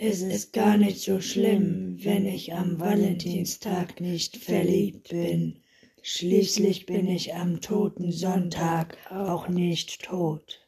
Es ist gar nicht so schlimm, wenn ich am Valentinstag nicht verliebt bin. Schließlich bin ich am toten Sonntag auch nicht tot.